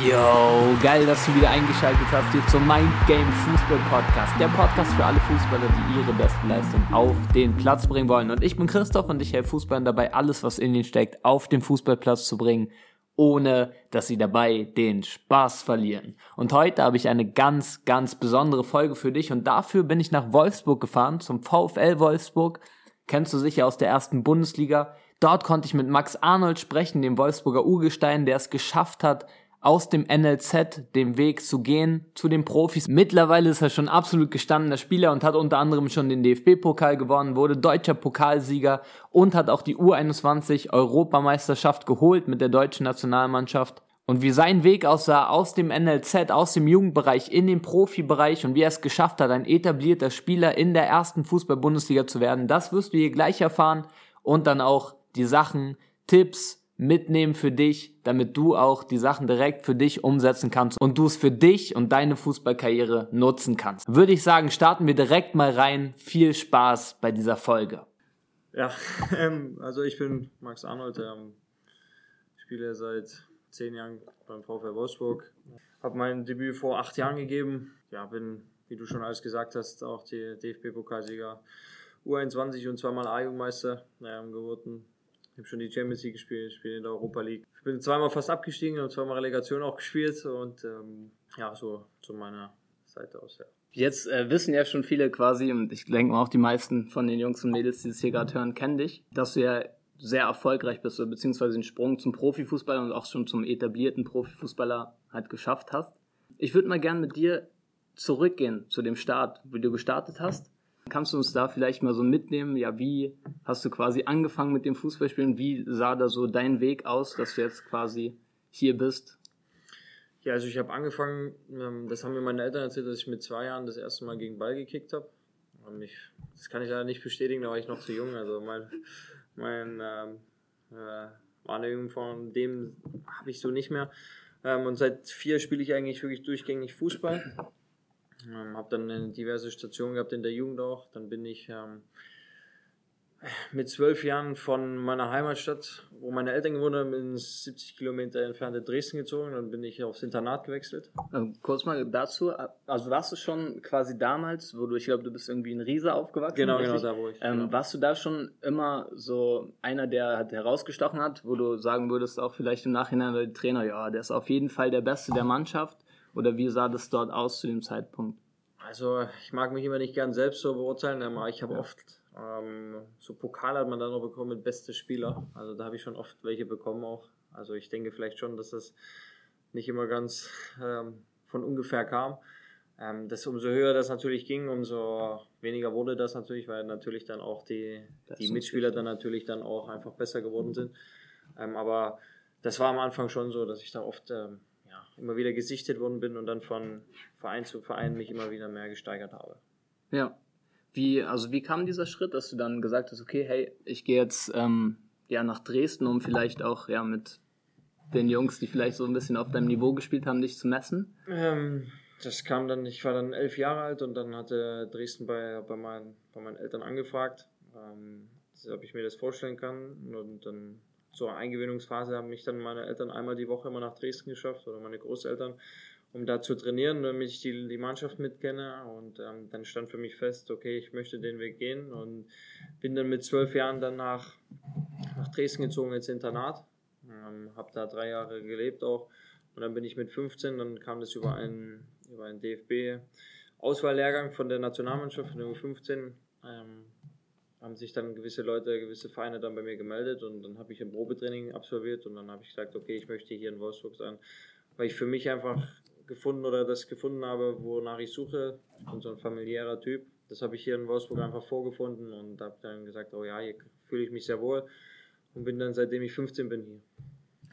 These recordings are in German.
Yo, geil, dass du wieder eingeschaltet hast hier zum Mind Game Fußball Podcast. Der Podcast für alle Fußballer, die ihre beste Leistung auf den Platz bringen wollen. Und ich bin Christoph und ich helfe Fußballern dabei, alles, was in ihnen steckt, auf den Fußballplatz zu bringen, ohne dass sie dabei den Spaß verlieren. Und heute habe ich eine ganz, ganz besondere Folge für dich und dafür bin ich nach Wolfsburg gefahren, zum VfL Wolfsburg. Kennst du sicher aus der ersten Bundesliga. Dort konnte ich mit Max Arnold sprechen, dem Wolfsburger Urgestein, der es geschafft hat, aus dem NLZ den Weg zu gehen zu den Profis. Mittlerweile ist er schon absolut gestandener Spieler und hat unter anderem schon den DFB-Pokal gewonnen, wurde deutscher Pokalsieger und hat auch die U21 Europameisterschaft geholt mit der deutschen Nationalmannschaft. Und wie sein Weg aussah aus dem NLZ, aus dem Jugendbereich in den Profibereich und wie er es geschafft hat, ein etablierter Spieler in der ersten Fußball-Bundesliga zu werden, das wirst du hier gleich erfahren und dann auch die Sachen, Tipps, mitnehmen für dich, damit du auch die Sachen direkt für dich umsetzen kannst und du es für dich und deine Fußballkarriere nutzen kannst. Würde ich sagen, starten wir direkt mal rein. Viel Spaß bei dieser Folge. Ja, ähm, also ich bin Max Arnold, ähm, spiele seit zehn Jahren beim VfL Wolfsburg. Habe mein Debüt vor acht Jahren gegeben. Ja, bin, wie du schon alles gesagt hast, auch die DFB-Pokalsieger U21 und zweimal A-Jugendmeister ähm, geworden ich habe schon die Champions League gespielt, ich spiele in der Europa League. Ich bin zweimal fast abgestiegen und zweimal Relegation auch gespielt und ähm, ja, so zu meiner Seite aus, ja. Jetzt äh, wissen ja schon viele quasi, und ich denke auch die meisten von den Jungs und Mädels, die das hier gerade hören, kennen dich, dass du ja sehr erfolgreich bist, beziehungsweise den Sprung zum Profifußballer und auch schon zum etablierten Profifußballer halt geschafft hast. Ich würde mal gerne mit dir zurückgehen zu dem Start, wie du gestartet hast Kannst du uns da vielleicht mal so mitnehmen? Ja, wie hast du quasi angefangen mit dem Fußballspielen? Wie sah da so dein Weg aus, dass du jetzt quasi hier bist? Ja, also ich habe angefangen, ähm, das haben mir meine Eltern erzählt, dass ich mit zwei Jahren das erste Mal gegen Ball gekickt habe. das kann ich leider nicht bestätigen, da war ich noch zu jung. Also mein, mein ähm, äh, Wahrnehmung von dem habe ich so nicht mehr. Ähm, und seit vier spiele ich eigentlich wirklich durchgängig Fußball. Ähm, habe dann diverse Stationen gehabt in der Jugend auch. Dann bin ich ähm, mit zwölf Jahren von meiner Heimatstadt, wo meine Eltern gewohnt haben, ins 70 Kilometer entfernte Dresden gezogen. Dann bin ich aufs Internat gewechselt. Ähm, kurz mal dazu, also warst du schon quasi damals, wo du, ich glaube, du bist irgendwie in Riesa aufgewachsen. Genau, genau, da wo ich. Ähm, genau. Warst du da schon immer so einer, der halt herausgestochen hat, wo du sagen würdest, auch vielleicht im Nachhinein der Trainer, ja, der ist auf jeden Fall der Beste der Mannschaft? Oder wie sah das dort aus zu dem Zeitpunkt? Also ich mag mich immer nicht gern selbst so beurteilen, aber ich habe ja. oft ähm, so Pokal hat man dann noch bekommen mit beste Spieler. Also da habe ich schon oft welche bekommen auch. Also ich denke vielleicht schon, dass das nicht immer ganz ähm, von ungefähr kam. Ähm, das umso höher das natürlich ging, umso weniger wurde das natürlich, weil natürlich dann auch die, die Mitspieler dann natürlich dann auch einfach besser geworden sind. Ähm, aber das war am Anfang schon so, dass ich da oft ähm, immer wieder gesichtet worden bin und dann von Verein zu Verein mich immer wieder mehr gesteigert habe. Ja. Wie, also wie kam dieser Schritt, dass du dann gesagt hast, okay, hey, ich gehe jetzt ähm, ja nach Dresden, um vielleicht auch ja mit den Jungs, die vielleicht so ein bisschen auf deinem Niveau gespielt haben, dich zu messen? Ähm, das kam dann, ich war dann elf Jahre alt und dann hatte Dresden bei, bei, meinen, bei meinen Eltern angefragt, ähm, ob ich mir das vorstellen kann. Und dann zur Eingewöhnungsphase haben mich dann meine Eltern einmal die Woche immer nach Dresden geschafft oder meine Großeltern, um da zu trainieren, damit ich die, die Mannschaft mitkenne. Und ähm, dann stand für mich fest, okay, ich möchte den Weg gehen und bin dann mit zwölf Jahren dann nach, nach Dresden gezogen ins Internat. Ähm, habe da drei Jahre gelebt auch. Und dann bin ich mit 15, dann kam das über einen, über einen DFB-Auswahllehrgang von der Nationalmannschaft, von der U15. Ähm, haben sich dann gewisse Leute, gewisse Vereine dann bei mir gemeldet und dann habe ich ein Probetraining absolviert und dann habe ich gesagt, okay, ich möchte hier in Wolfsburg sein, weil ich für mich einfach gefunden oder das gefunden habe, wonach ich suche, und so ein familiärer Typ. Das habe ich hier in Wolfsburg einfach vorgefunden und habe dann gesagt, oh ja, hier fühle ich mich sehr wohl und bin dann seitdem ich 15 bin hier.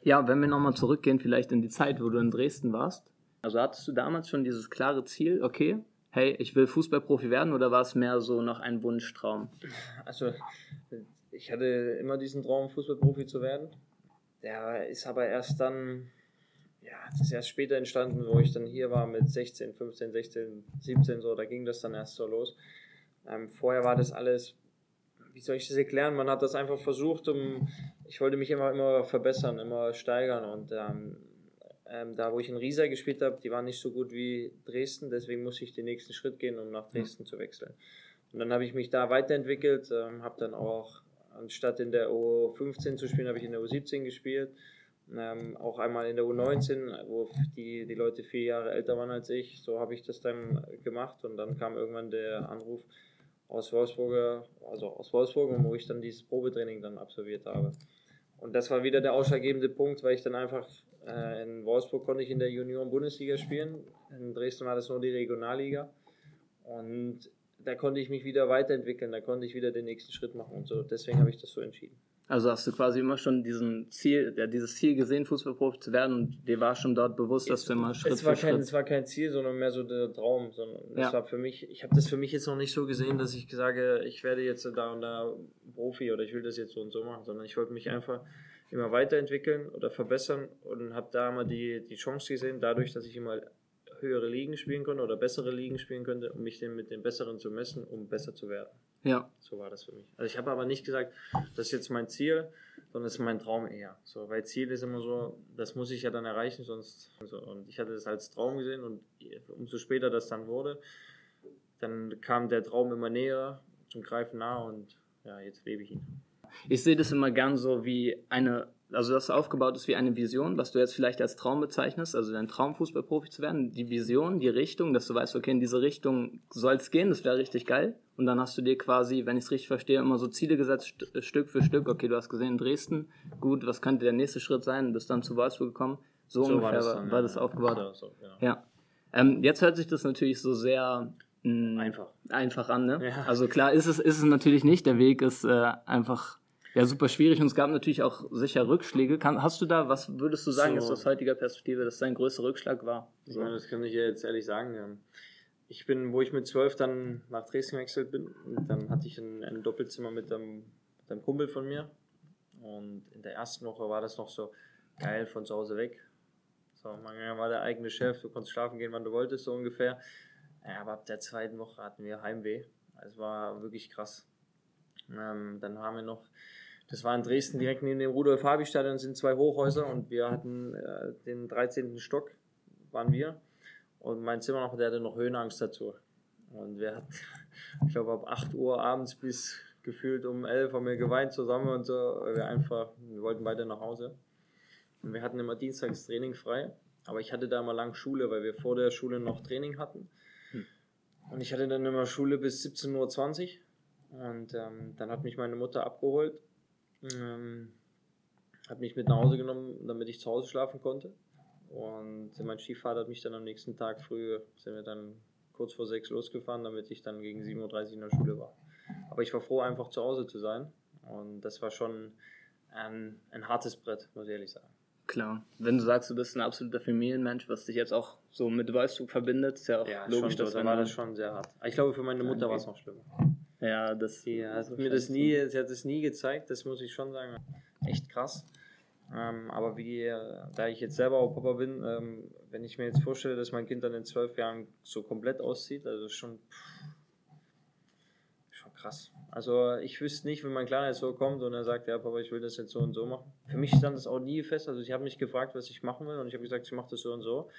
Ja, wenn wir nochmal zurückgehen, vielleicht in die Zeit, wo du in Dresden warst. Also hattest du damals schon dieses klare Ziel, okay, hey, ich will Fußballprofi werden oder war es mehr so noch ein Wunschtraum? Also, ich hatte immer diesen Traum, Fußballprofi zu werden. Der ist aber erst dann, ja, das ist erst später entstanden, wo ich dann hier war mit 16, 15, 16, 17, so, da ging das dann erst so los. Ähm, vorher war das alles, wie soll ich das erklären? Man hat das einfach versucht, um, ich wollte mich immer, immer verbessern, immer steigern und ähm, ähm, da wo ich in Riesa gespielt habe, die waren nicht so gut wie Dresden, deswegen musste ich den nächsten Schritt gehen, um nach Dresden mhm. zu wechseln. Und dann habe ich mich da weiterentwickelt, ähm, habe dann auch, anstatt in der U15 zu spielen, habe ich in der U17 gespielt. Ähm, auch einmal in der U19, wo die, die Leute vier Jahre älter waren als ich. So habe ich das dann gemacht und dann kam irgendwann der Anruf aus Wolfsburg, also aus Wolfsburg, wo ich dann dieses Probetraining dann absolviert habe. Und das war wieder der ausschlaggebende Punkt, weil ich dann einfach in Wolfsburg konnte ich in der Junioren-Bundesliga spielen. In Dresden war das nur die Regionalliga. Und da konnte ich mich wieder weiterentwickeln, da konnte ich wieder den nächsten Schritt machen und so. Deswegen habe ich das so entschieden. Also hast du quasi immer schon diesen Ziel, ja, dieses Ziel gesehen, Fußballprofi zu werden und dir war schon dort bewusst, dass du immer Schritt es war für kein, Schritt... Es war kein Ziel, sondern mehr so der Traum. Sondern ja. war für mich, ich habe das für mich jetzt noch nicht so gesehen, dass ich sage, ich werde jetzt da und da Profi oder ich will das jetzt so und so machen, sondern ich wollte mich einfach immer weiterentwickeln oder verbessern und habe da immer die, die Chance gesehen, dadurch, dass ich immer höhere Ligen spielen konnte oder bessere Ligen spielen könnte, um mich mit den Besseren zu messen, um besser zu werden. Ja. So war das für mich. Also ich habe aber nicht gesagt, das ist jetzt mein Ziel, sondern das ist mein Traum eher. So, weil Ziel ist immer so, das muss ich ja dann erreichen, sonst. So. Und ich hatte das als Traum gesehen und umso später das dann wurde, dann kam der Traum immer näher zum Greifen nah und ja, jetzt lebe ich ihn. Ich sehe das immer gern so wie eine also das aufgebaut ist wie eine Vision, was du jetzt vielleicht als Traum bezeichnest, also dein Traum Fußballprofi zu werden, die Vision, die Richtung, dass du weißt, okay, in diese Richtung soll es gehen, das wäre richtig geil. Und dann hast du dir quasi, wenn ich es richtig verstehe, immer so Ziele gesetzt, st äh, Stück für Stück. Okay, du hast gesehen, Dresden, gut, was könnte der nächste Schritt sein? Bist dann zu Wolfsburg gekommen. So, so ungefähr war das, dann, war, das aufgebaut. Ja, so, ja. ja. Ähm, jetzt hört sich das natürlich so sehr mh, mm, einfach. einfach an, ne? Ja. Also klar ist es, ist es natürlich nicht. Der Weg ist äh, einfach ja, super schwierig und es gab natürlich auch sicher Rückschläge. Kann, hast du da, was würdest du sagen, so. ist aus heutiger Perspektive, dass dein größter Rückschlag war? So. Meine, das kann ich ja jetzt ehrlich sagen. Ich bin, wo ich mit zwölf dann nach Dresden gewechselt bin, dann hatte ich ein, ein Doppelzimmer mit einem, mit einem Kumpel von mir. Und in der ersten Woche war das noch so geil von zu Hause weg. So, man war der eigene Chef, du konntest schlafen gehen, wann du wolltest, so ungefähr. Aber ab der zweiten Woche hatten wir Heimweh. Es war wirklich krass. Ähm, dann haben wir noch das war in Dresden direkt neben dem Rudolf-Habi-Stadion sind zwei Hochhäuser und wir hatten äh, den 13. Stock, waren wir. Und mein Zimmer noch, der hatte noch Höhenangst dazu. Und wir hatten, ich glaube, ab 8 Uhr abends bis gefühlt um 11 haben wir geweint zusammen und so. Wir einfach, wir wollten weiter nach Hause. Und wir hatten immer dienstags Training frei. Aber ich hatte da immer lang Schule, weil wir vor der Schule noch Training hatten. Hm. Und ich hatte dann immer Schule bis 17.20 Uhr. Und ähm, dann hat mich meine Mutter abgeholt ähm, hat mich mit nach Hause genommen, damit ich zu Hause schlafen konnte. Und mein Stiefvater hat mich dann am nächsten Tag früh, sind wir dann kurz vor sechs losgefahren, damit ich dann gegen 7.30 Uhr in der Schule war. Aber ich war froh, einfach zu Hause zu sein. Und das war schon ein, ein hartes Brett, muss ich ehrlich sagen. Klar. Wenn du sagst, du bist ein absoluter Familienmensch, was dich jetzt auch so mit Wolfsburg verbindet, ist ja auch ja, logisch, schon, dass da war das schon sehr hart. Ich glaube, für meine Mutter war es noch schlimmer. Ja, das. Sie hat mir das nie, sie hat es nie gezeigt, das muss ich schon sagen. Echt krass. Ähm, aber wie, da ich jetzt selber auch Papa bin, ähm, wenn ich mir jetzt vorstelle, dass mein Kind dann in zwölf Jahren so komplett aussieht, also schon, pff, schon krass. Also ich wüsste nicht, wenn mein Kleiner jetzt so kommt und er sagt, ja Papa, ich will das jetzt so und so machen. Für mich stand das auch nie fest. Also ich habe mich gefragt, was ich machen will und ich habe gesagt, ich mache das so und so.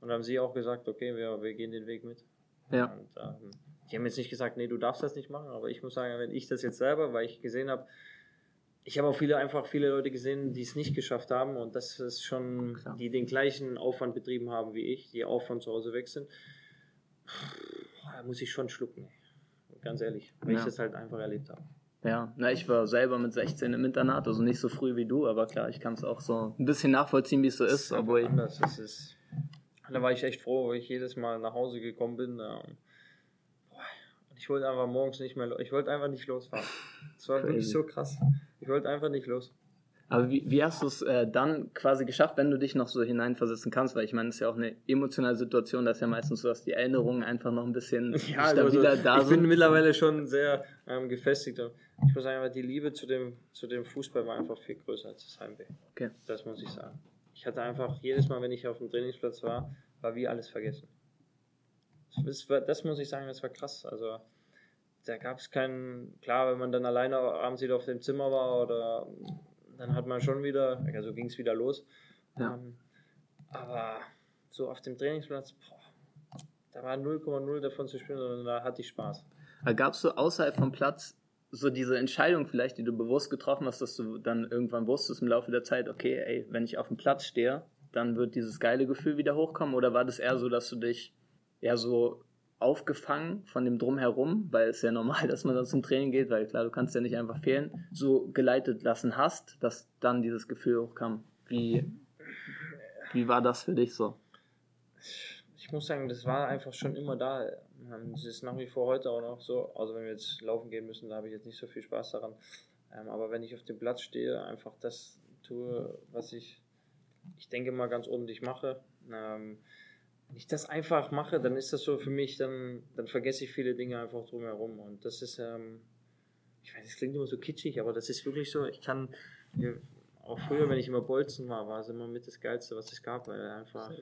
Und dann haben sie auch gesagt, okay, wir, wir gehen den Weg mit. Ja. Und, ähm, die haben jetzt nicht gesagt, nee, du darfst das nicht machen, aber ich muss sagen, wenn ich das jetzt selber, weil ich gesehen habe, ich habe auch viele einfach viele Leute gesehen, die es nicht geschafft haben und das ist schon, Klar. die den gleichen Aufwand betrieben haben wie ich, die auch von zu Hause weg sind. Da muss ich schon schlucken. Ganz ehrlich, weil ja. ich das halt einfach erlebt habe. Ja, na, ich war selber mit 16 im Internat, also nicht so früh wie du, aber klar, ich kann es auch so ein bisschen nachvollziehen, wie es so ist. ist obwohl anders. Das ist, da war ich echt froh, weil ich jedes Mal nach Hause gekommen bin. Ähm, ich wollte einfach morgens nicht mehr, ich wollte einfach nicht losfahren. Das war wirklich so krass. Ich wollte einfach nicht los. Aber wie, wie hast du es äh, dann quasi geschafft, wenn du dich noch so hineinversetzen kannst? Weil ich meine, es ist ja auch eine emotionale Situation, dass ja meistens so, dass die Erinnerungen einfach noch ein bisschen ja, stabiler also, da sind. Ich bin mittlerweile schon sehr ähm, gefestigt. Ich muss sagen, die Liebe zu dem, zu dem Fußball war einfach viel größer als das Heimweh. Okay. Das muss ich sagen. Ich hatte einfach jedes Mal, wenn ich auf dem Trainingsplatz war, war wie alles vergessen. Das, war, das muss ich sagen, das war krass. Also da gab es keinen, klar, wenn man dann alleine abends wieder auf dem Zimmer war oder dann hat man schon wieder, also ging es wieder los. Ja. Ähm, Aber so auf dem Trainingsplatz, boah, da war 0,0 davon zu spielen, sondern da hatte ich Spaß. Gab es so außerhalb vom Platz so diese Entscheidung vielleicht, die du bewusst getroffen hast, dass du dann irgendwann wusstest im Laufe der Zeit, okay, ey, wenn ich auf dem Platz stehe, dann wird dieses geile Gefühl wieder hochkommen? Oder war das eher so, dass du dich eher so aufgefangen von dem Drumherum, weil es ja normal, dass man dann zum Training geht, weil klar, du kannst ja nicht einfach fehlen, so geleitet lassen hast, dass dann dieses Gefühl hochkam? Wie, wie war das für dich so? Ich muss sagen, das war einfach schon immer da. Es ist nach wie vor heute auch noch so. Also wenn wir jetzt laufen gehen müssen, da habe ich jetzt nicht so viel Spaß daran. Ähm, aber wenn ich auf dem Platz stehe, einfach das tue, was ich, ich denke mal ganz ordentlich mache. Ähm, wenn ich das einfach mache, dann ist das so für mich, dann, dann vergesse ich viele Dinge einfach drumherum. Und das ist, ähm, ich weiß, das klingt immer so kitschig, aber das ist wirklich so. Ich kann, auch früher, wenn ich immer Bolzen war, war es immer mit das Geilste, was es gab, weil einfach,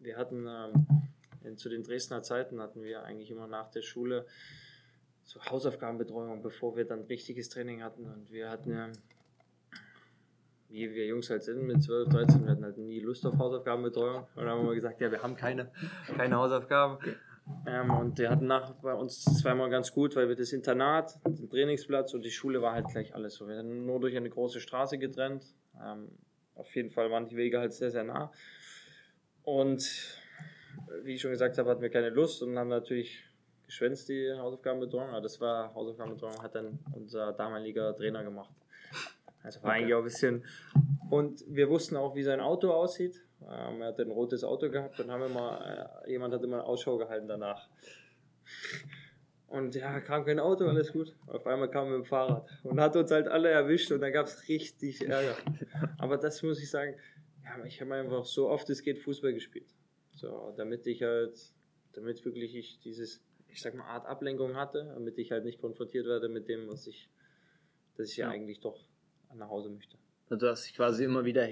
wir hatten, ähm, zu den Dresdner Zeiten hatten wir eigentlich immer nach der Schule so Hausaufgabenbetreuung, bevor wir dann richtiges Training hatten. Und wir hatten ja, wie wir Jungs halt sind, mit 12, 13, wir hatten halt nie Lust auf Hausaufgabenbetreuung. Und dann haben wir gesagt, ja, wir haben keine, keine Hausaufgaben. Ähm, und wir hatten nach bei uns zweimal ganz gut, weil wir das Internat, den Trainingsplatz und die Schule war halt gleich alles so. Wir hatten nur durch eine große Straße getrennt. Ähm, auf jeden Fall waren die Wege halt sehr, sehr nah. Und wie ich schon gesagt habe, hatten wir keine Lust und haben natürlich geschwänzt die Hausaufgabenbetreuung. Aber das war Hausaufgabenbetreuung, hat dann unser damaliger Trainer gemacht. Also war okay. eigentlich auch ein bisschen. Und wir wussten auch, wie sein Auto aussieht. Ähm, er hat ein rotes Auto gehabt und haben wir mal, äh, jemand hat immer Ausschau gehalten danach. Und ja, kam kein Auto, alles gut. Auf einmal kam er mit dem Fahrrad und hat uns halt alle erwischt und dann gab es richtig Ärger. Aber das muss ich sagen, ja, ich habe einfach so oft es geht Fußball gespielt. So, damit ich halt, damit wirklich ich dieses, ich sag mal, Art Ablenkung hatte, damit ich halt nicht konfrontiert werde mit dem, was ich, dass ich ja, ja eigentlich doch nach Hause möchte. Also du hast dich quasi immer wieder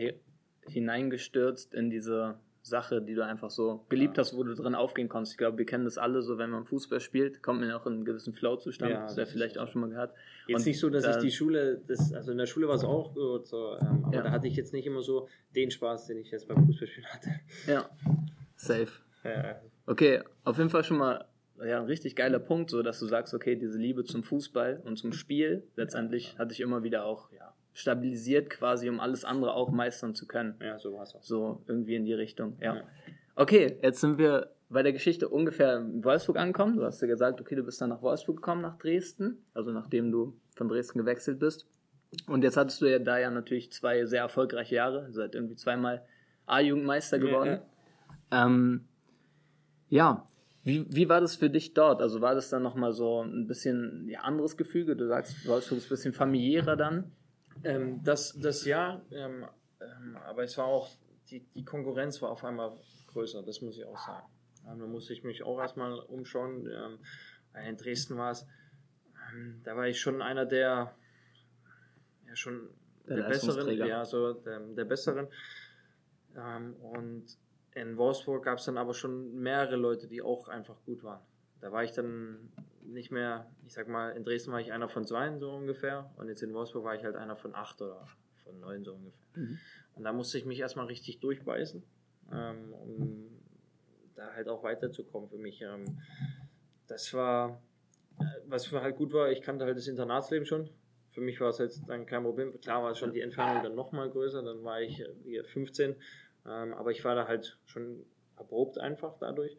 hineingestürzt in diese Sache, die du einfach so geliebt ja. hast, wo du drin aufgehen konntest. Ich glaube, wir kennen das alle so, wenn man Fußball spielt, kommt man ja auch in einen gewissen Flow-Zustand. Ja, das wäre vielleicht auch schon mal gehört. Jetzt und nicht so, dass da, ich die Schule, das, also in der Schule war es auch gut, so, ähm, aber ja. da hatte ich jetzt nicht immer so den Spaß, den ich jetzt beim Fußballspielen hatte. Ja, safe. Ja. Okay, auf jeden Fall schon mal ja, ein richtig geiler Punkt, so dass du sagst, okay, diese Liebe zum Fußball und zum Spiel, letztendlich hatte ich immer wieder auch ja, stabilisiert quasi, um alles andere auch meistern zu können. Ja, so war es auch. So irgendwie in die Richtung, ja. ja. Okay, jetzt sind wir bei der Geschichte ungefähr in Wolfsburg angekommen. Du hast ja gesagt, okay, du bist dann nach Wolfsburg gekommen, nach Dresden, also nachdem du von Dresden gewechselt bist. Und jetzt hattest du ja da ja natürlich zwei sehr erfolgreiche Jahre, seit irgendwie zweimal A-Jugendmeister geworden. Ja, ja. Ähm, ja, wie, wie war das für dich dort? Also war das dann nochmal so ein bisschen ja, anderes Gefüge? Du sagst, Wolfsburg ist ein bisschen familiärer dann. Ähm, das, das ja, ähm, ähm, aber es war auch, die, die Konkurrenz war auf einmal größer, das muss ich auch sagen. Ähm, da musste ich mich auch erstmal umschauen. Ähm, in Dresden war es, ähm, da war ich schon einer der, ja schon der, der Besseren, ja, so der, der Besseren. und in Wolfsburg gab es dann aber schon mehrere Leute, die auch einfach gut waren. Da war ich dann nicht mehr, ich sag mal, in Dresden war ich einer von zwei so ungefähr und jetzt in Wolfsburg war ich halt einer von acht oder von neun so ungefähr. Mhm. Und da musste ich mich erstmal richtig durchbeißen, ähm, um da halt auch weiterzukommen für mich. Ähm, das war, äh, was für halt gut war, ich kannte halt das Internatsleben schon. Für mich war es jetzt dann kein Problem. Klar war es schon die Entfernung dann nochmal größer, dann war ich hier 15, ähm, aber ich war da halt schon erprobt einfach dadurch.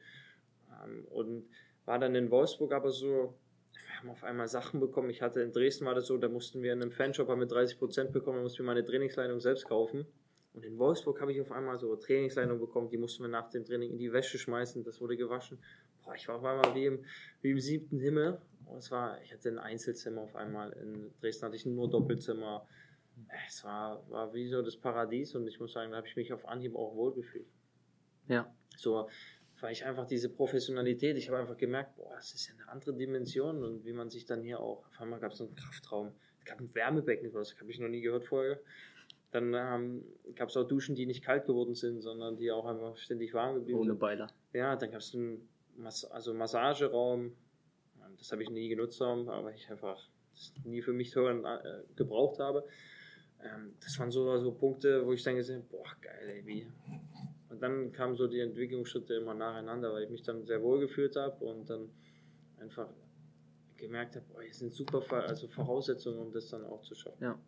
Ähm, und war dann in Wolfsburg aber so, wir haben auf einmal Sachen bekommen. Ich hatte in Dresden war das so, da mussten wir in einem Fanshop mit 30% bekommen, da mussten wir meine Trainingsleitung selbst kaufen. Und in Wolfsburg habe ich auf einmal so Trainingsleitung bekommen, die mussten wir nach dem Training in die Wäsche schmeißen, das wurde gewaschen. Boah, ich war auf einmal wie im, wie im siebten Himmel. Und es war, ich hatte ein Einzelzimmer auf einmal. In Dresden hatte ich nur Doppelzimmer. Es war, war wie so das Paradies und ich muss sagen, da habe ich mich auf Anhieb auch wohlgefühlt. Ja. So, weil ich einfach diese Professionalität, ich habe einfach gemerkt, boah, das ist ja eine andere Dimension und wie man sich dann hier auch, auf einmal gab es einen Kraftraum, es gab ein Wärmebecken, das habe ich noch nie gehört vorher. Dann ähm, gab es auch Duschen, die nicht kalt geworden sind, sondern die auch einfach ständig warm geblieben sind. Ohne Beiler. Ja, dann gab es einen Mas also Massageraum, das habe ich nie genutzt, aber ich einfach das nie für mich so äh, gebraucht habe. ähm, das waren so, so Punkte, wo ich dann gesehen habe, boah, geil, ey, wie. Und dann kamen so die Entwicklungsschritte immer nacheinander, weil ich mich dann sehr wohl gefühlt habe und dann einfach gemerkt habe, boah, hier sind super also Voraussetzungen, um das dann auch zu schaffen. Ja.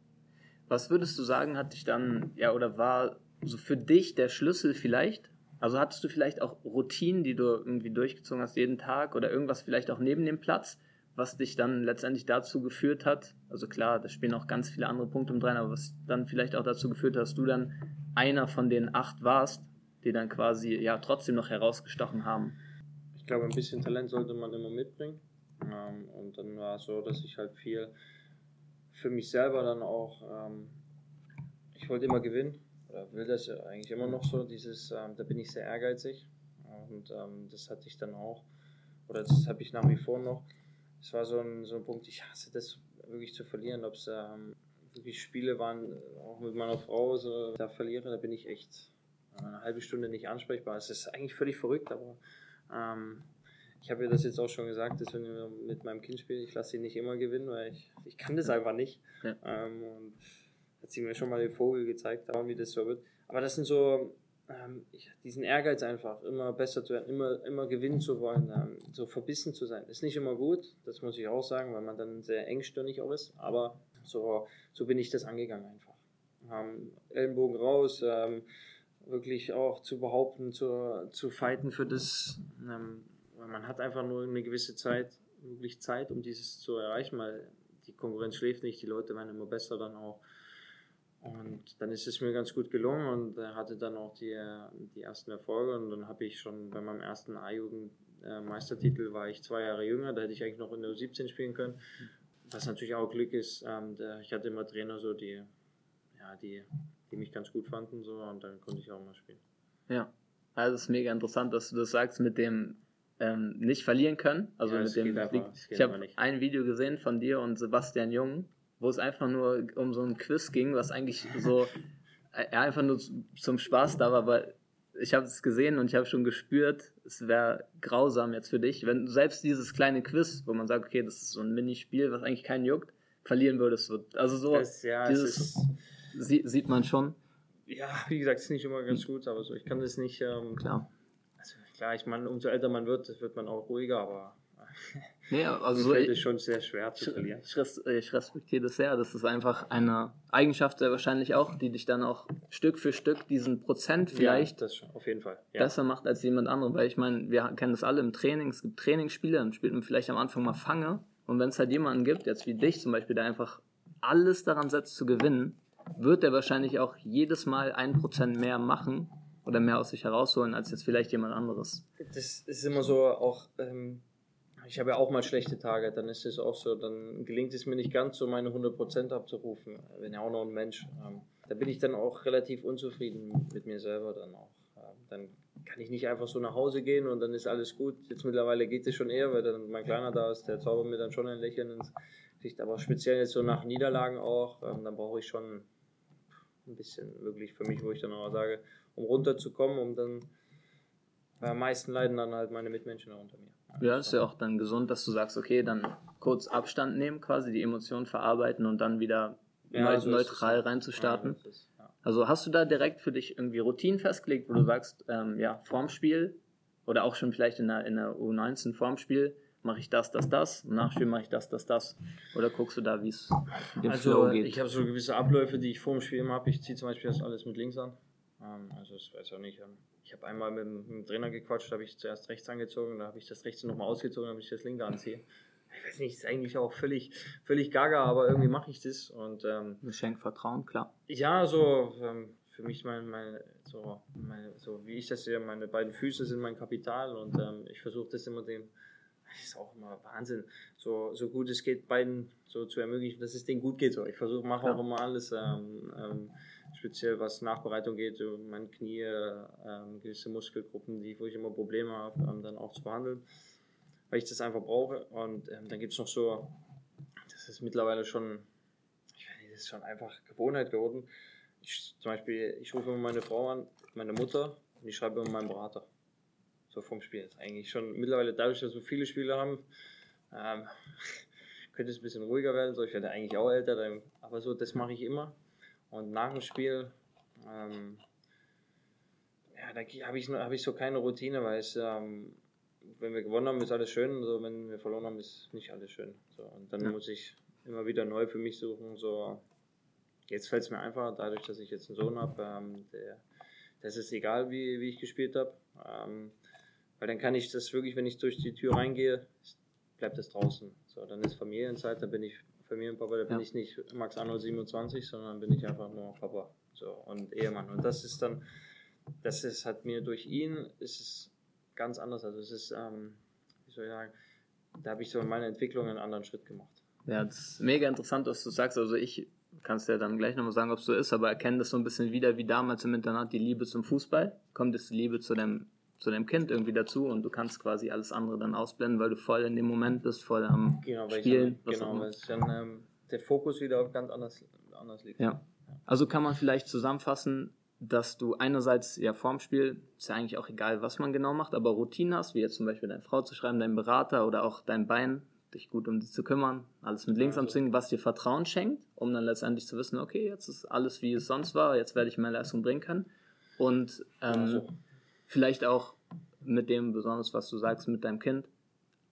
Was würdest du sagen, hat dich dann, ja, oder war so für dich der Schlüssel vielleicht? Also hattest du vielleicht auch Routinen, die du irgendwie durchgezogen hast jeden Tag oder irgendwas vielleicht auch neben dem Platz, was dich dann letztendlich dazu geführt hat? Also klar, da spielen auch ganz viele andere Punkte mit rein, aber was dann vielleicht auch dazu geführt hat, dass du dann einer von den acht warst, die dann quasi ja trotzdem noch herausgestochen haben. Ich glaube, ein bisschen Talent sollte man immer mitbringen. Ähm, und dann war es so, dass ich halt viel für mich selber dann auch, ähm, ich wollte immer gewinnen oder will das eigentlich immer noch so, dieses, ähm, da bin ich sehr ehrgeizig und das hatte ich dann auch, oder das habe ich nach wie vor noch. Es war so ein, so ein Punkt, ich hasse das wirklich zu verlieren, ob es wirklich Spiele waren, auch mit meiner Frau, so, da verliere, da bin ich echt eine halbe Stunde nicht ansprechbar. Es ist eigentlich völlig verrückt, aber ähm, ich habe ihr das jetzt auch schon gesagt, dass wenn wir mit meinem Kind spielen, ich lasse sie nicht immer gewinnen, weil ich, ich kann das einfach nicht. Ja. Ähm, und hat sie mir schon mal den Vogel gezeigt, wie das so wird. Aber das sind so, ähm, ich, diesen Ehrgeiz einfach, immer besser zu werden, immer, immer gewinnen zu wollen, ähm, so verbissen zu sein. Ist nicht immer gut, das muss ich auch sagen, weil man dann sehr engstirnig auch ist, aber so, so bin ich das angegangen einfach. Ähm, Ellenbogen raus, ähm, wirklich auch zu behaupten, zu, zu fighten für das. Ähm, man hat einfach nur eine gewisse Zeit, wirklich Zeit, um dieses zu erreichen, weil die Konkurrenz schläft nicht, die Leute werden immer besser dann auch. Und dann ist es mir ganz gut gelungen und hatte dann auch die, die ersten Erfolge und dann habe ich schon bei meinem ersten A-Jugend Meistertitel war ich zwei Jahre jünger, da hätte ich eigentlich noch in der U17 spielen können. Was natürlich auch Glück ist, ähm, ich hatte immer Trainer so, die, ja, die die mich ganz gut fanden so und dann konnte ich auch mal spielen. Ja, also es ist mega interessant, dass du das sagst mit dem ähm, nicht verlieren können. Also ja, mit dem einfach, ich habe ein Video gesehen von dir und Sebastian Jung, wo es einfach nur um so ein Quiz ging, was eigentlich so einfach nur zum Spaß da war, aber ich habe es gesehen und ich habe schon gespürt, es wäre grausam jetzt für dich, wenn du selbst dieses kleine Quiz, wo man sagt, okay, das ist so ein Minispiel, was eigentlich keinen juckt, verlieren würdest. Also so das, ja, dieses sie, sieht man schon. Ja, wie gesagt, ist nicht immer ganz gut, aber so, ich kann das nicht. Ähm, klar. Also klar, ich meine, umso älter man wird, wird man auch ruhiger, aber Nee, also so, fällt es schon sehr schwer zu verlieren. Ich, ich, respektiere das sehr. Das ist einfach eine Eigenschaft sehr wahrscheinlich auch, die dich dann auch Stück für Stück diesen Prozent vielleicht ja, das auf jeden Fall. Ja. besser macht als jemand anderes. Weil ich meine, wir kennen das alle im Training. Es gibt Trainingsspiele, dann spielt man vielleicht am Anfang mal Fange. Und wenn es halt jemanden gibt, jetzt wie dich zum Beispiel, der einfach alles daran setzt zu gewinnen, wird er wahrscheinlich auch jedes Mal ein Prozent mehr machen oder mehr aus sich herausholen als jetzt vielleicht jemand anderes. Das ist immer so auch, ähm, ich habe ja auch mal schlechte Tage, dann ist es auch so, dann gelingt es mir nicht ganz so meine 100 Prozent abzurufen, wenn ja auch noch ein Mensch. Ähm, da bin ich dann auch relativ unzufrieden mit mir selber dann auch. Ähm, dann kann ich nicht einfach so nach Hause gehen und dann ist alles gut. Jetzt mittlerweile geht es schon eher, weil dann mein Kleiner da ist, der zaubert mir dann schon ein Lächeln ins Gesicht. Aber speziell jetzt so nach Niederlagen auch, ähm, dann brauche ich schon ein bisschen wirklich für mich, wo ich dann auch sage, um runterzukommen, um dann bei am meisten leiden dann halt meine Mitmenschen unter mir. Ja, ist ja auch dann gesund, dass du sagst, okay, dann kurz Abstand nehmen, quasi die Emotionen verarbeiten und dann wieder ja, so neutral reinzustarten. Ja, ist, ja. Also hast du da direkt für dich irgendwie Routinen festgelegt, wo du sagst, ähm, ja, vorm Spiel oder auch schon vielleicht in der, in der U19 vorm Spiel, mache ich das, das, das, im Nachspiel mache ich das, das, das? Oder guckst du da, wie es dem also, Flow geht? Ich habe so gewisse Abläufe, die ich vor dem Spiel immer habe. Ich ziehe zum Beispiel das alles mit links an. Ähm, also das weiß ich auch nicht. Ähm, ich habe einmal mit, dem Trainer gequatscht, da habe ich zuerst rechts angezogen, da habe ich das rechte nochmal ausgezogen, dann habe ich das linke anziehe. Ich weiß nicht, ist eigentlich auch völlig, völlig gaga, aber irgendwie mache ich das. Und, ähm, Geschenk Vertrauen, klar. Ja, so ähm, für mich mein, mein, so, mein, so wie ich das sehe, meine beiden Füße sind mein Kapital und ähm, ich versuche das immer dem ist auch immer Wahnsinn, so, so gut es geht, beiden so zu ermöglichen, dass es denen gut geht. So. Ich versuche, mache auch immer alles, ähm, ähm, speziell was Nachbereitung geht, so mein Knie, ähm, gewisse Muskelgruppen, die, wo ich immer Probleme habe, ähm, dann auch zu behandeln, weil ich das einfach brauche. Und ähm, dann gibt es noch so, das ist mittlerweile schon, ich weiß das ist schon einfach Gewohnheit geworden. Ich, zum Beispiel, ich rufe immer meine Frau an, meine Mutter, und ich schreibe immer meinen Berater so vom Spiel. Ist eigentlich schon mittlerweile dadurch, dass wir viele Spiele haben, ähm, könnte es ein bisschen ruhiger werden. So, ich werde eigentlich auch älter, dann, aber so, das mache ich immer. Und nach dem Spiel, ähm, ja, da habe ich, hab ich so keine Routine, weil es, ähm, wenn wir gewonnen haben, ist alles schön, so, wenn wir verloren haben, ist nicht alles schön. So, und dann ja. muss ich immer wieder neu für mich suchen. So, jetzt fällt es mir einfach, dadurch, dass ich jetzt einen Sohn habe, ähm, der, das ist egal, wie, wie ich gespielt habe. Ähm, weil dann kann ich das wirklich, wenn ich durch die Tür reingehe, bleibt es draußen. So, dann ist Familienzeit, dann bin ich Familienpapa, da bin ja. ich nicht Max Arnold 27, sondern bin ich einfach nur Papa so, und Ehemann. Und das ist dann, das ist, hat mir durch ihn, ist es ganz anders. Also es ist, ähm, wie soll ich sagen, da habe ich so in meiner Entwicklung einen anderen Schritt gemacht. Ja, das ist mega interessant, was du sagst. Also ich kannst ja dann gleich nochmal sagen, ob es so ist, aber erkenne das so ein bisschen wieder wie damals im Internat, die Liebe zum Fußball. Kommt jetzt die Liebe zu deinem, zu deinem Kind irgendwie dazu und du kannst quasi alles andere dann ausblenden, weil du voll in dem Moment bist, voll am genau, Spielen. Dann, genau, weil dann ähm, der Fokus wieder auf ganz anders, anders liegt. Ja. Also kann man vielleicht zusammenfassen, dass du einerseits ja vorm Spiel, ist ja eigentlich auch egal, was man genau macht, aber Routinen hast, wie jetzt zum Beispiel deine Frau zu schreiben, deinen Berater oder auch dein Bein, dich gut um sie zu kümmern, alles mit links am also. Zwingen, was dir Vertrauen schenkt, um dann letztendlich zu wissen, okay, jetzt ist alles wie es sonst war, jetzt werde ich mehr Leistung bringen können. Und ähm, also. Vielleicht auch mit dem, besonders was du sagst, mit deinem Kind,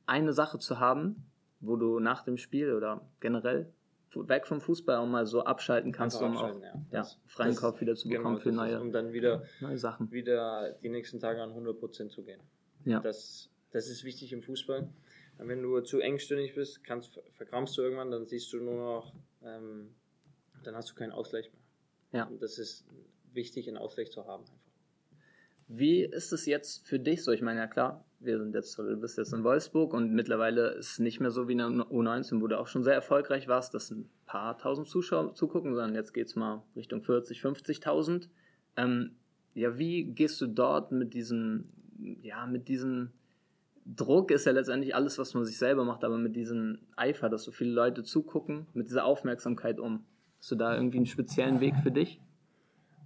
eine Sache zu haben, wo du nach dem Spiel oder generell weg vom Fußball auch mal so abschalten kannst, um auch ja. ja freien das, Kopf wieder zu bekommen genau, für neue, ist, um dann wieder, neue Sachen. Wieder die nächsten Tage an 100% zu gehen. Ja. Das, das ist wichtig im Fußball. Wenn du zu engstirnig bist, kannst, verkrampfst du irgendwann, dann siehst du nur noch, ähm, dann hast du keinen Ausgleich mehr. Ja. Und das ist wichtig, einen Ausgleich zu haben einfach. Wie ist es jetzt für dich so? Ich meine, ja klar, wir sind jetzt, du bist jetzt in Wolfsburg und mittlerweile ist es nicht mehr so wie in der U19, wo du auch schon sehr erfolgreich warst, dass ein paar tausend Zuschauer zugucken, sondern jetzt geht es mal Richtung 40, 50.000. Ähm, ja, wie gehst du dort mit diesem, ja, mit diesem Druck ist ja letztendlich alles, was man sich selber macht, aber mit diesem Eifer, dass so viele Leute zugucken, mit dieser Aufmerksamkeit um. Hast du da irgendwie einen speziellen Weg für dich?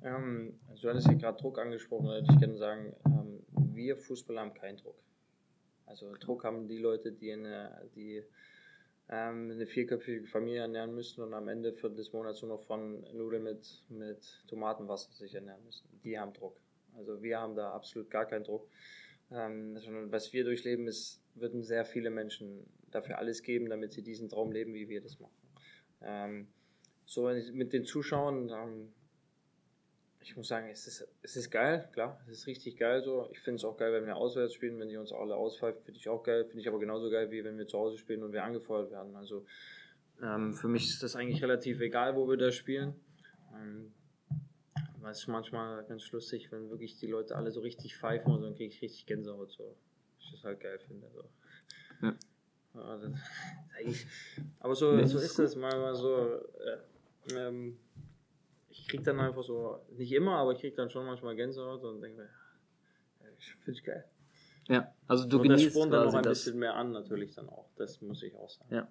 Ähm, also du hattest ja gerade Druck angesprochen, da würde ich gerne sagen, ähm, wir Fußballer haben keinen Druck. Also Druck haben die Leute, die eine, die, ähm, eine vierköpfige Familie ernähren müssen und am Ende des Monats nur noch von Nudeln mit, mit Tomatenwasser sich ernähren müssen. Die haben Druck. Also wir haben da absolut gar keinen Druck. Ähm, was wir durchleben, ist, würden sehr viele Menschen dafür alles geben, damit sie diesen Traum leben, wie wir das machen. Ähm, so mit den Zuschauern, ähm, ich muss sagen, es ist, es ist geil, klar, es ist richtig geil so. Ich finde es auch geil, wenn wir auswärts spielen, wenn die uns alle auspfeifen, finde ich auch geil. Finde ich aber genauso geil, wie wenn wir zu Hause spielen und wir angefeuert werden. Also ähm, für mich ist das eigentlich relativ egal, wo wir da spielen. Ähm, weil es manchmal ganz lustig, wenn wirklich die Leute alle so richtig pfeifen und dann kriege ich richtig Gänsehaut. So. Ich das halt geil finde. So. Ja. Ja, das, aber so, so ist es manchmal so. Äh, ähm, ich krieg dann einfach so, nicht immer, aber ich krieg dann schon manchmal Gänsehaut und denke mir, ich finde es geil. Ja, also du und genießt das spornt dann noch ein das. bisschen mehr an, natürlich dann auch. Das muss ich auch sagen. Ja.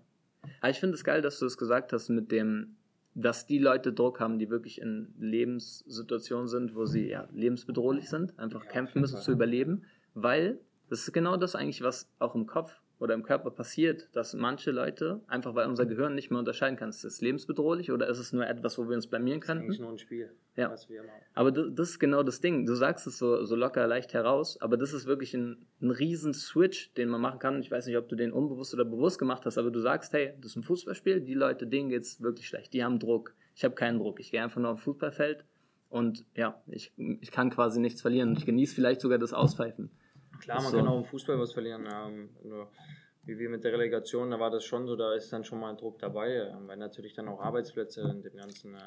Aber ich finde es geil, dass du es gesagt hast mit dem, dass die Leute Druck haben, die wirklich in Lebenssituationen sind, wo sie ja lebensbedrohlich sind, einfach ja, kämpfen müssen zu überleben, weil das ist genau das eigentlich, was auch im Kopf oder im Körper passiert, dass manche Leute, einfach weil unser Gehirn nicht mehr unterscheiden kann, ist es lebensbedrohlich oder ist es nur etwas, wo wir uns blamieren könnten? Das ist nur ein Spiel, ja. was wir machen. Aber das ist genau das Ding. Du sagst es so, so locker, leicht heraus, aber das ist wirklich ein, ein riesen Switch, den man machen kann. Ich weiß nicht, ob du den unbewusst oder bewusst gemacht hast, aber du sagst, hey, das ist ein Fußballspiel, die Leute, denen geht's wirklich schlecht, die haben Druck. Ich habe keinen Druck. Ich gehe einfach nur auf Fußballfeld und ja, ich, ich kann quasi nichts verlieren. Ich genieße vielleicht sogar das Auspfeifen. Klar, man so. kann auch im Fußball was verlieren. Ähm, nur wie wir mit der Relegation, da war das schon so, da ist dann schon mal ein Druck dabei, äh, weil natürlich dann auch Arbeitsplätze in dem ganzen äh,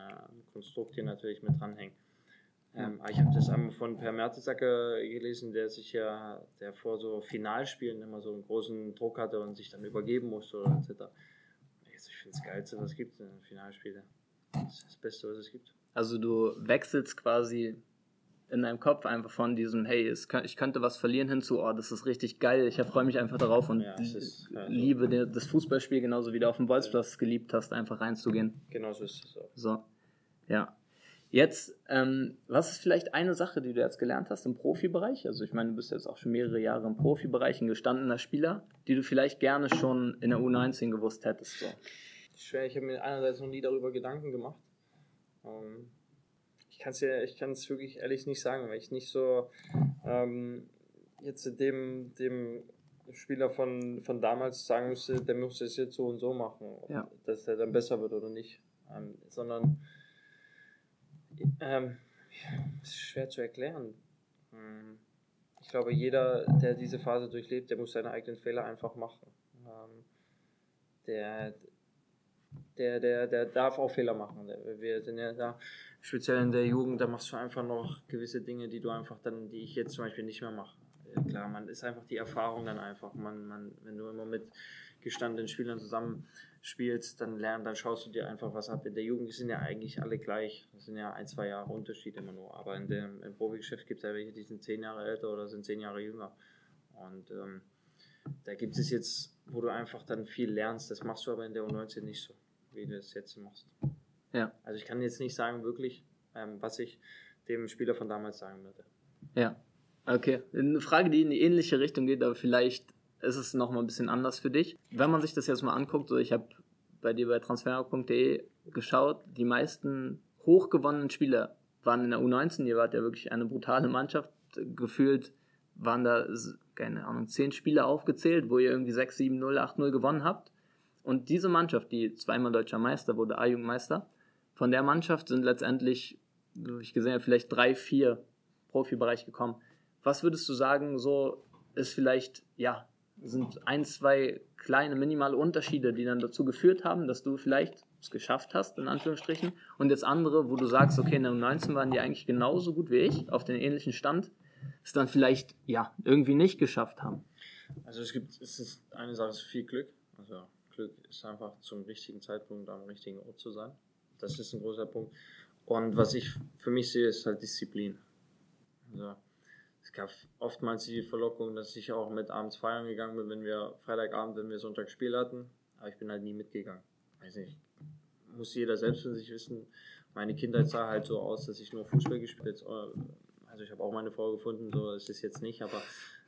Konstrukt hier natürlich mit dranhängen. Ähm, ich habe das einmal von Per Mertesacker gelesen, der sich ja, der vor so Finalspielen immer so einen großen Druck hatte und sich dann übergeben musste oder etc. Ich finde das Geilste, was es gibt in Finalspielen. Das ist das Beste, was es gibt. Also du wechselst quasi in deinem Kopf einfach von diesem, hey, ich könnte was verlieren hinzu, oh, das ist richtig geil, ich freue mich einfach darauf und ja, ist, ja, liebe das Fußballspiel genauso wie du auf dem Bolzplatz geliebt hast, einfach reinzugehen. Genau so ist es auch. So, ja. Jetzt, ähm, was ist vielleicht eine Sache, die du jetzt gelernt hast im Profibereich? Also ich meine, du bist jetzt auch schon mehrere Jahre im Profibereich, ein gestandener Spieler, die du vielleicht gerne schon in der U19 gewusst hättest. So. Schwer, ich habe mir einerseits noch nie darüber Gedanken gemacht. Ähm, ich kann es ja, ich kann es wirklich ehrlich nicht sagen, weil ich nicht so ähm, jetzt dem, dem Spieler von, von damals sagen müsste, der muss es jetzt so und so machen, ja. dass er dann besser wird oder nicht. Ähm, sondern ähm, ist schwer zu erklären. Hm, ich glaube, jeder, der diese Phase durchlebt, der muss seine eigenen Fehler einfach machen. Ähm, der, der, der, der darf auch Fehler machen. Wir sind ja da, speziell in der Jugend, da machst du einfach noch gewisse Dinge, die du einfach dann, die ich jetzt zum Beispiel nicht mehr mache. Klar, man ist einfach die Erfahrung dann einfach. Man, man, wenn du immer mit gestandenen Spielern zusammen spielst, dann lernst, dann schaust du dir einfach was ab. In der Jugend sind ja eigentlich alle gleich. Das sind ja ein, zwei Jahre Unterschied immer nur. Aber in dem, im Profigeschäft gibt es ja welche, die sind zehn Jahre älter oder sind zehn Jahre jünger. Und ähm, da gibt es jetzt, wo du einfach dann viel lernst. Das machst du aber in der U19 nicht so, wie du es jetzt machst. Ja. Also ich kann jetzt nicht sagen wirklich, ähm, was ich dem Spieler von damals sagen würde. Ja. Okay. Eine Frage, die in die ähnliche Richtung geht, aber vielleicht ist es nochmal ein bisschen anders für dich. Wenn man sich das jetzt mal anguckt, so ich habe bei dir bei transfer.de geschaut, die meisten hochgewonnenen Spieler waren in der U19, ihr wart ja wirklich eine brutale Mannschaft, gefühlt waren da, keine Ahnung, zehn Spiele aufgezählt, wo ihr irgendwie 6, 7, 0, 8, 0 gewonnen habt. Und diese Mannschaft, die zweimal deutscher Meister wurde, A-Jugendmeister, von der Mannschaft sind letztendlich, wie ich gesehen habe, vielleicht drei, vier Profibereich gekommen. Was würdest du sagen, so ist vielleicht, ja, sind ein, zwei kleine minimale Unterschiede, die dann dazu geführt haben, dass du vielleicht es geschafft hast, in Anführungsstrichen, und jetzt andere, wo du sagst, okay, in der U19 waren die eigentlich genauso gut wie ich, auf den ähnlichen Stand, es dann vielleicht, ja, irgendwie nicht geschafft haben. Also es gibt, es ist eine Sache, es ist viel Glück. Also Glück ist einfach zum richtigen Zeitpunkt am richtigen Ort zu sein. Das ist ein großer Punkt. Und was ich für mich sehe, ist halt Disziplin. Also es gab oftmals die Verlockung, dass ich auch mit abends feiern gegangen bin, wenn wir Freitagabend, wenn wir Sonntag Spiel hatten. Aber ich bin halt nie mitgegangen. Weiß nicht, muss jeder selbst für sich wissen. Meine Kindheit sah halt so aus, dass ich nur Fußball gespielt habe. Also ich habe auch meine Frau gefunden, so ist es jetzt nicht, aber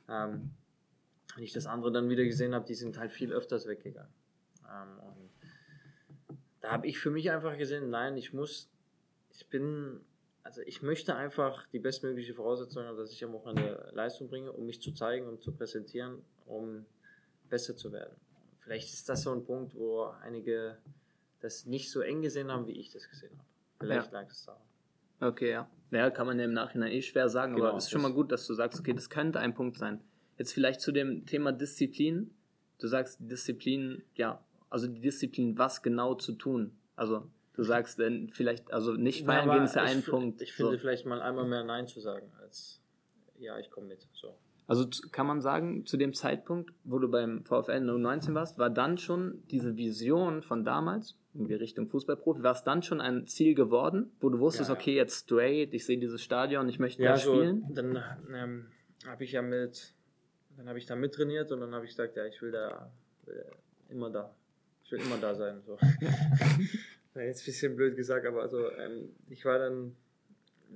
ähm, wenn ich das andere dann wieder gesehen habe, die sind halt viel öfters weggegangen. Ähm, und da habe ich für mich einfach gesehen, nein, ich muss, ich bin also ich möchte einfach die bestmögliche Voraussetzung haben, dass ich am Wochenende Leistung bringe, um mich zu zeigen, um zu präsentieren, um besser zu werden. Vielleicht ist das so ein Punkt, wo einige das nicht so eng gesehen haben, wie ich das gesehen habe. Vielleicht ja. lag es daran. Okay, ja. Ja, kann man ja im Nachhinein eh schwer sagen, genau, aber es ist schon mal gut, dass du sagst, okay, das könnte ein Punkt sein. Jetzt vielleicht zu dem Thema Disziplin. Du sagst, Disziplin, ja, also die Disziplin, was genau zu tun. Also Du sagst denn vielleicht, also nicht feiern gehen ist ja ein Punkt. Ich finde so. vielleicht mal einmal mehr Nein zu sagen, als ja, ich komme mit. So. Also kann man sagen, zu dem Zeitpunkt, wo du beim VfL 19 warst, war dann schon diese Vision von damals, irgendwie Richtung Fußballprofi, war es dann schon ein Ziel geworden, wo du wusstest, ja, ja. okay, jetzt straight, ich sehe dieses Stadion, ich möchte ja, da spielen? So, dann ähm, habe ich ja mit, dann habe ich da mittrainiert und dann habe ich gesagt, ja, ich will da will immer da, ich will immer da sein. So. Jetzt ein bisschen blöd gesagt, aber also ähm, ich war dann,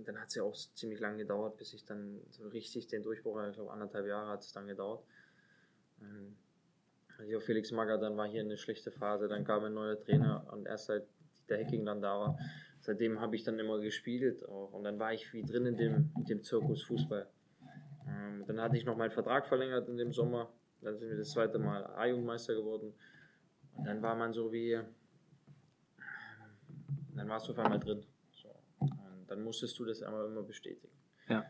dann hat es ja auch ziemlich lange gedauert, bis ich dann so richtig den Durchbruch, ich glaube anderthalb Jahre hat es dann gedauert. Ähm, also Felix Magath, dann war hier eine schlechte Phase, dann kam ein neuer Trainer und erst seit der Hacking dann da war, seitdem habe ich dann immer gespielt auch. und dann war ich wie drin in dem, in dem Zirkus Fußball. Ähm, dann hatte ich noch meinen Vertrag verlängert in dem Sommer, dann sind wir das zweite Mal A-Jugendmeister geworden dann war man so wie, dann warst du auf einmal drin. So. Und dann musstest du das einmal immer bestätigen. Ja.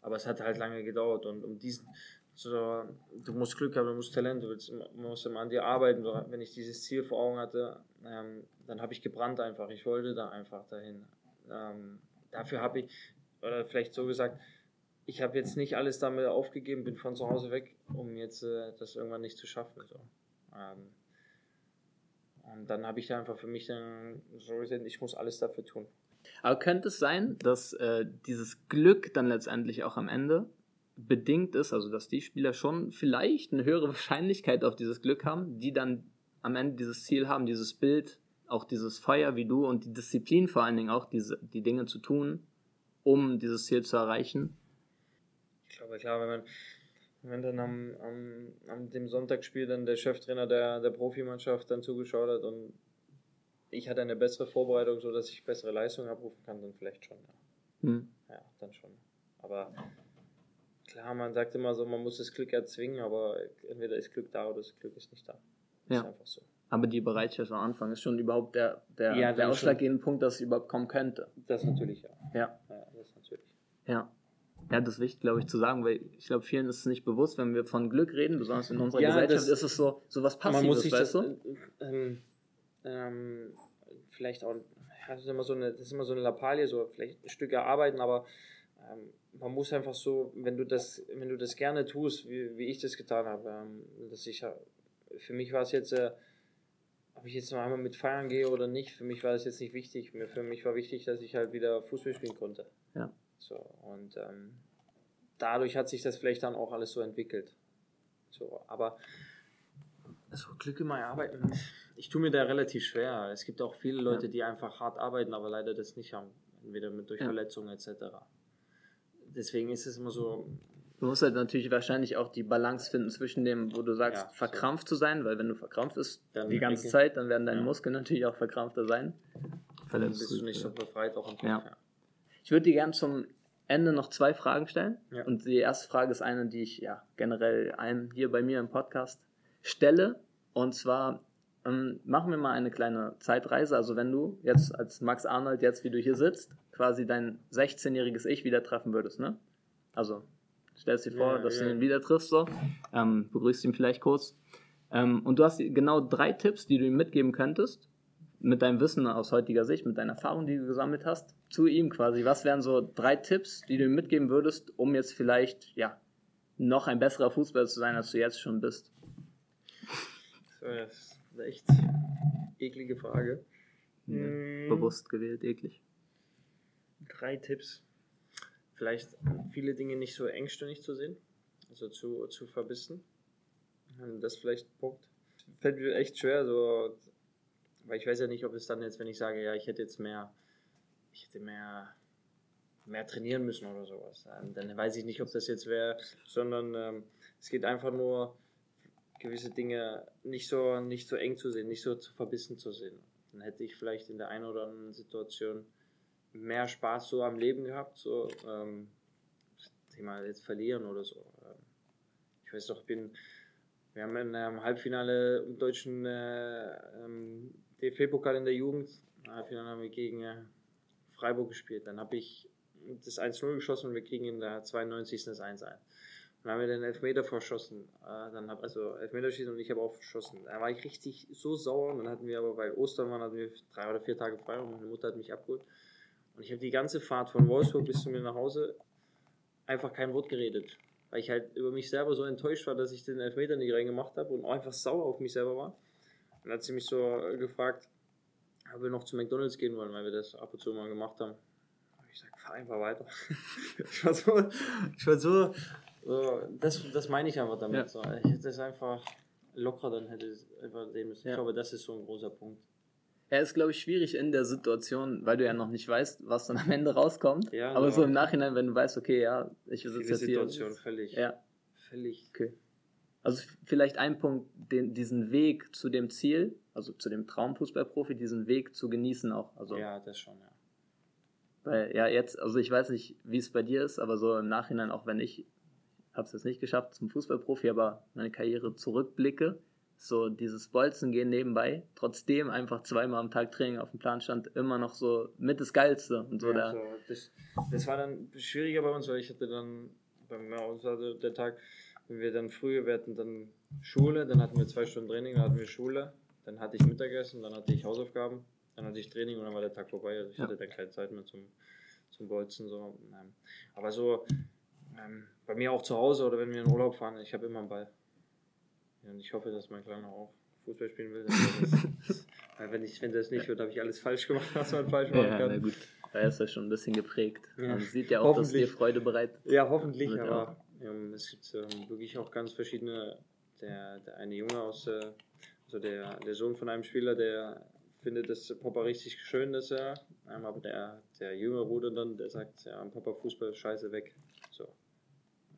Aber es hat halt lange gedauert und um diesen, so, du musst Glück haben, du musst Talent, du willst, musst immer an dir arbeiten. Wenn ich dieses Ziel vor Augen hatte, ähm, dann habe ich gebrannt einfach. Ich wollte da einfach dahin. Ähm, dafür habe ich, oder vielleicht so gesagt, ich habe jetzt nicht alles damit aufgegeben, bin von zu Hause weg, um jetzt äh, das irgendwann nicht zu schaffen. So. Ähm, und dann habe ich einfach für mich dann so gesehen, ich muss alles dafür tun. Aber könnte es sein, dass äh, dieses Glück dann letztendlich auch am Ende bedingt ist, also dass die Spieler schon vielleicht eine höhere Wahrscheinlichkeit auf dieses Glück haben, die dann am Ende dieses Ziel haben, dieses Bild, auch dieses Feuer wie du und die Disziplin vor allen Dingen auch, diese, die Dinge zu tun, um dieses Ziel zu erreichen? Ich glaube, klar, wenn man, wenn dann am, am, am dem Sonntagsspiel dann der Cheftrainer der, der Profimannschaft dann zugeschaut hat und ich hatte eine bessere Vorbereitung, sodass ich bessere Leistungen abrufen kann, dann vielleicht schon. Ja, hm. ja dann schon. Aber klar, man sagt immer so, man muss das Glück erzwingen, aber entweder ist Glück da oder das Glück ist nicht da. Das ja. ist einfach so. Aber die Bereitschaft am Anfang ist schon überhaupt der, der, ja, der ausschlaggebende Punkt, dass es überhaupt kommen könnte. Das natürlich, ja. Ja. ja das natürlich. Ja. Ja, das ist wichtig, glaube ich, zu sagen, weil ich glaube, vielen ist es nicht bewusst, wenn wir von Glück reden, besonders in unserer ja, Gesellschaft, ist es so, so was Passives, man muss sich weißt das, du? Ähm, ähm, vielleicht auch, das ist immer so eine, das ist immer so eine Lappalie, so vielleicht ein Stück erarbeiten, aber ähm, man muss einfach so, wenn du das, wenn du das gerne tust, wie, wie ich das getan habe, ähm, dass ich, für mich war es jetzt, äh, ob ich jetzt noch einmal mit feiern gehe oder nicht, für mich war das jetzt nicht wichtig. Für mich war wichtig, dass ich halt wieder Fußball spielen konnte. Ja. So, und ähm, dadurch hat sich das vielleicht dann auch alles so entwickelt. So, aber so Glück immer erarbeiten, ich tue mir da relativ schwer. Es gibt auch viele Leute, die einfach hart arbeiten, aber leider das nicht haben. Entweder mit durch ja. Verletzungen etc. Deswegen ist es immer so, Du musst halt natürlich wahrscheinlich auch die Balance finden zwischen dem, wo du sagst, ja, verkrampft so. zu sein, weil wenn du verkrampft bist dann die ganze Zeit, dann werden deine ja. Muskeln natürlich auch verkrampfter sein. Dann bist du nicht so befreit auch im Kopf. Ja. Ich würde dir gerne zum Ende noch zwei Fragen stellen. Und die erste Frage ist eine, die ich ja generell einem hier bei mir im Podcast stelle. Und zwar ähm, machen wir mal eine kleine Zeitreise. Also wenn du jetzt als Max Arnold, jetzt wie du hier sitzt, quasi dein 16-jähriges Ich wieder treffen würdest, ne? Also stellst dir vor, ja, dass ja. du ihn wieder triffst, so, ähm, begrüßt ihn vielleicht kurz. Ähm, und du hast genau drei Tipps, die du ihm mitgeben könntest, mit deinem Wissen aus heutiger Sicht, mit deiner Erfahrung, die du gesammelt hast, zu ihm quasi. Was wären so drei Tipps, die du ihm mitgeben würdest, um jetzt vielleicht, ja, noch ein besserer Fußballer zu sein, als du jetzt schon bist? Das ist eine echt eklige Frage. Ja, hm. Bewusst gewählt, eklig. Drei Tipps vielleicht viele Dinge nicht so engstirnig zu sehen, also zu, zu verbissen. Das vielleicht ein Punkt. Fällt mir echt schwer, so, weil ich weiß ja nicht, ob es dann jetzt, wenn ich sage, ja, ich hätte jetzt mehr, ich hätte mehr, mehr trainieren müssen oder sowas. Dann weiß ich nicht, ob das jetzt wäre, sondern ähm, es geht einfach nur, gewisse Dinge nicht so, nicht so eng zu sehen, nicht so zu verbissen zu sehen. Dann hätte ich vielleicht in der einen oder anderen Situation mehr Spaß so am Leben gehabt, so ähm, Thema jetzt verlieren oder so. Ähm, ich weiß doch, bin, wir haben in einem Halbfinale im deutschen äh, ähm, DFB-Pokal in der Jugend, im Halbfinale haben wir gegen äh, Freiburg gespielt. Dann habe ich das 1-0 geschossen und wir kriegen in der 92. das 1-1. Dann haben wir den Elfmeter verschossen. Äh, dann hab, also Elfmeterschießen und ich habe auch verschossen. Da war ich richtig so sauer. Und dann hatten wir aber, weil Ostern waren, hatten wir drei oder vier Tage frei und meine Mutter hat mich abgeholt. Und ich habe die ganze Fahrt von Wolfsburg bis zu mir nach Hause einfach kein Wort geredet. Weil ich halt über mich selber so enttäuscht war, dass ich den Elfmeter nicht reingemacht habe und auch einfach sauer auf mich selber war. Und dann hat sie mich so gefragt, ob wir noch zu McDonalds gehen wollen, weil wir das ab und zu mal gemacht haben. Ich sag, fahr einfach weiter. ich war so, ich war so, so das, das meine ich einfach damit. Ja. So. Ich hätte es einfach locker dann hätte einfach sehen müssen. Ja. Ich glaube, das ist so ein großer Punkt. Er ist, glaube ich, schwierig in der Situation, weil du ja noch nicht weißt, was dann am Ende rauskommt. Ja, Aber genau. so im Nachhinein, wenn du weißt, okay, ja, ich sitze jetzt Situation hier. völlig. Ja. Völlig. Okay. Also vielleicht ein Punkt, den, diesen Weg zu dem Ziel, also zu dem Traumfußballprofi, diesen Weg zu genießen auch. Also, ja, das schon, ja. Weil ja jetzt, also ich weiß nicht, wie es bei dir ist, aber so im Nachhinein, auch wenn ich habe es jetzt nicht geschafft zum Fußballprofi, aber meine Karriere zurückblicke, so dieses Bolzen gehen nebenbei, trotzdem einfach zweimal am Tag Training auf dem Plan stand, immer noch so mit das Geilste. Und so ja, so, das, das, war dann schwieriger bei uns, weil ich hatte dann, bei uns war der Tag, wenn wir dann früher, wir hatten dann Schule, dann hatten wir zwei Stunden Training, dann hatten wir Schule, dann hatte ich Mittagessen, dann hatte ich Hausaufgaben, dann hatte ich Training und dann war der Tag vorbei. Also ich ja. hatte dann keine Zeit mehr zum, zum Bolzen. So. Aber so, ähm, bei mir auch zu Hause oder wenn wir in Urlaub fahren, ich habe immer einen Ball. Ja, und ich hoffe, dass mein Kleiner auch Fußball spielen will. Das, weil wenn, ich, wenn das nicht wird, habe ich alles falsch gemacht, was man falsch machen ja, kann. Na gut. Da ist er schon ein bisschen geprägt. Man sieht ja auch, dass dir Freude bereitet. Ja, hoffentlich, aber ähm, es gibt ähm, wirklich auch ganz verschiedene. Der, der eine Junge aus, äh, also der, der Sohn von einem Spieler, der findet das Papa richtig schön, dass er, ähm, aber der, der jüngere Bruder dann, der sagt, ja, Papa Fußball scheiße weg. So.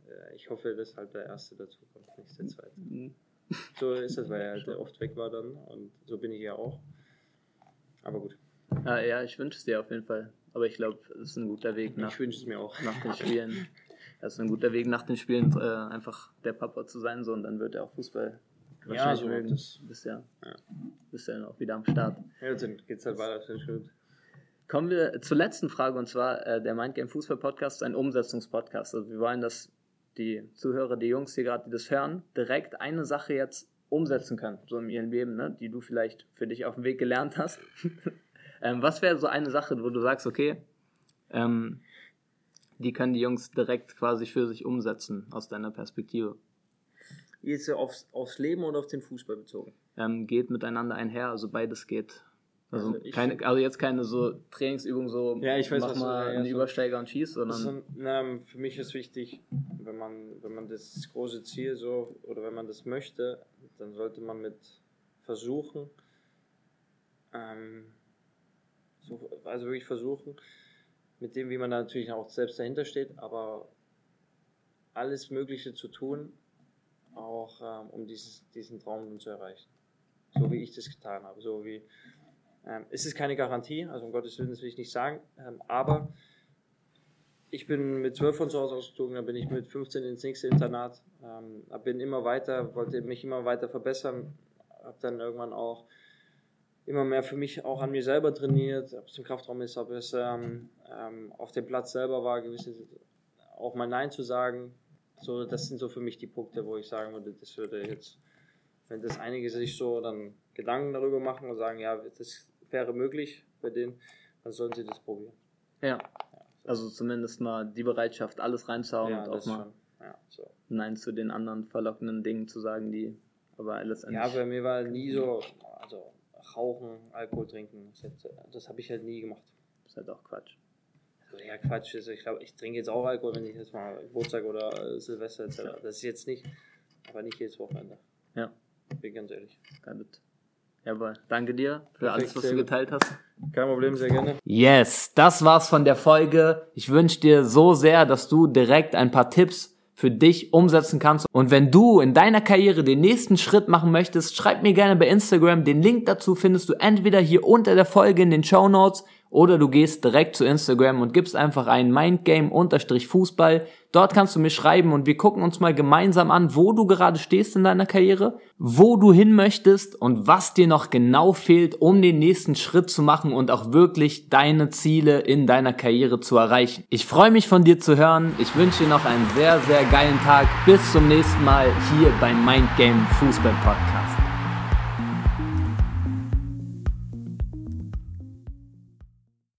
Äh, ich hoffe, dass halt der Erste dazu kommt, nicht der Zweite. Mhm. So ist das, weil er halt oft weg war dann und so bin ich ja auch. Aber gut. Ja, ja ich wünsche es dir auf jeden Fall. Aber ich glaube, es ist ein guter Weg nach, ich wünsche es mir auch. nach den Spielen. Es ist ein guter Weg nach den Spielen, äh, einfach der Papa zu sein, so und dann wird er auch Fußball ja, so mögen. Das, bist ja, ja. bist ja auch wieder am Start. Ja, dann geht's halt weiter, das gut. Kommen wir zur letzten Frage und zwar äh, der Mindgame Fußball Podcast ist ein Umsetzungspodcast. Also wir wollen, dass die Zuhörer, die Jungs, die gerade das hören, direkt eine Sache jetzt umsetzen können, so in ihrem Leben, ne, die du vielleicht für dich auf dem Weg gelernt hast. ähm, was wäre so eine Sache, wo du sagst, okay, ähm, die können die Jungs direkt quasi für sich umsetzen aus deiner Perspektive? Jetzt aufs, aufs Leben oder auf den Fußball bezogen? Ähm, geht miteinander einher, also beides geht. Also, also, keine, also jetzt keine so Trainingsübung, so ja, ich weiß, mach mal einen ja, Übersteiger und schieß, sondern. So, na, für mich ist wichtig, wenn man, wenn man das große Ziel so oder wenn man das möchte, dann sollte man mit versuchen, ähm, so, also wirklich versuchen, mit dem, wie man da natürlich auch selbst dahinter steht, aber alles Mögliche zu tun, auch ähm, um dieses, diesen Traum zu erreichen. So wie ich das getan habe. So wie, ähm, es ist keine Garantie, also um Gottes Willen, das will ich nicht sagen, ähm, aber ich bin mit 12 von zu Hause ausgezogen, dann bin ich mit 15 ins nächste Internat, ähm, bin immer weiter, wollte mich immer weiter verbessern, habe dann irgendwann auch immer mehr für mich auch an mir selber trainiert, ob es im Kraftraum ist, ob es ähm, ähm, auf dem Platz selber war, gewisse auch mal Nein zu sagen, so, das sind so für mich die Punkte, wo ich sagen würde, das würde jetzt, wenn das einige sich so dann Gedanken darüber machen und sagen, ja, das wäre möglich bei denen, dann sollen sie das probieren. Ja. also zumindest mal die Bereitschaft, alles reinzuhauen ja, und auch mal ja, so. Nein zu den anderen verlockenden Dingen zu sagen, die aber alles Ja, bei mir war nie so, also rauchen, Alkohol trinken, das, das habe ich halt nie gemacht. Das ist halt auch Quatsch ja, Quatsch. Also ich glaube, ich trinke jetzt auch Alkohol, wenn ich jetzt mal Geburtstag oder äh, Silvester etc. Das ist jetzt nicht, aber nicht jedes Wochenende. Ja. Bin ganz ehrlich. Gut. Jawohl. Danke dir für Perfekt, alles, was du geteilt hast. Kein Problem, sehr gerne. Yes, das war's von der Folge. Ich wünsche dir so sehr, dass du direkt ein paar Tipps für dich umsetzen kannst. Und wenn du in deiner Karriere den nächsten Schritt machen möchtest, schreib mir gerne bei Instagram. Den Link dazu findest du entweder hier unter der Folge in den Show Notes oder du gehst direkt zu Instagram und gibst einfach ein Mindgame-Fußball. Dort kannst du mir schreiben und wir gucken uns mal gemeinsam an, wo du gerade stehst in deiner Karriere, wo du hin möchtest und was dir noch genau fehlt, um den nächsten Schritt zu machen und auch wirklich deine Ziele in deiner Karriere zu erreichen. Ich freue mich von dir zu hören. Ich wünsche dir noch einen sehr, sehr geilen Tag. Bis zum nächsten Mal hier beim Mindgame Fußball Podcast.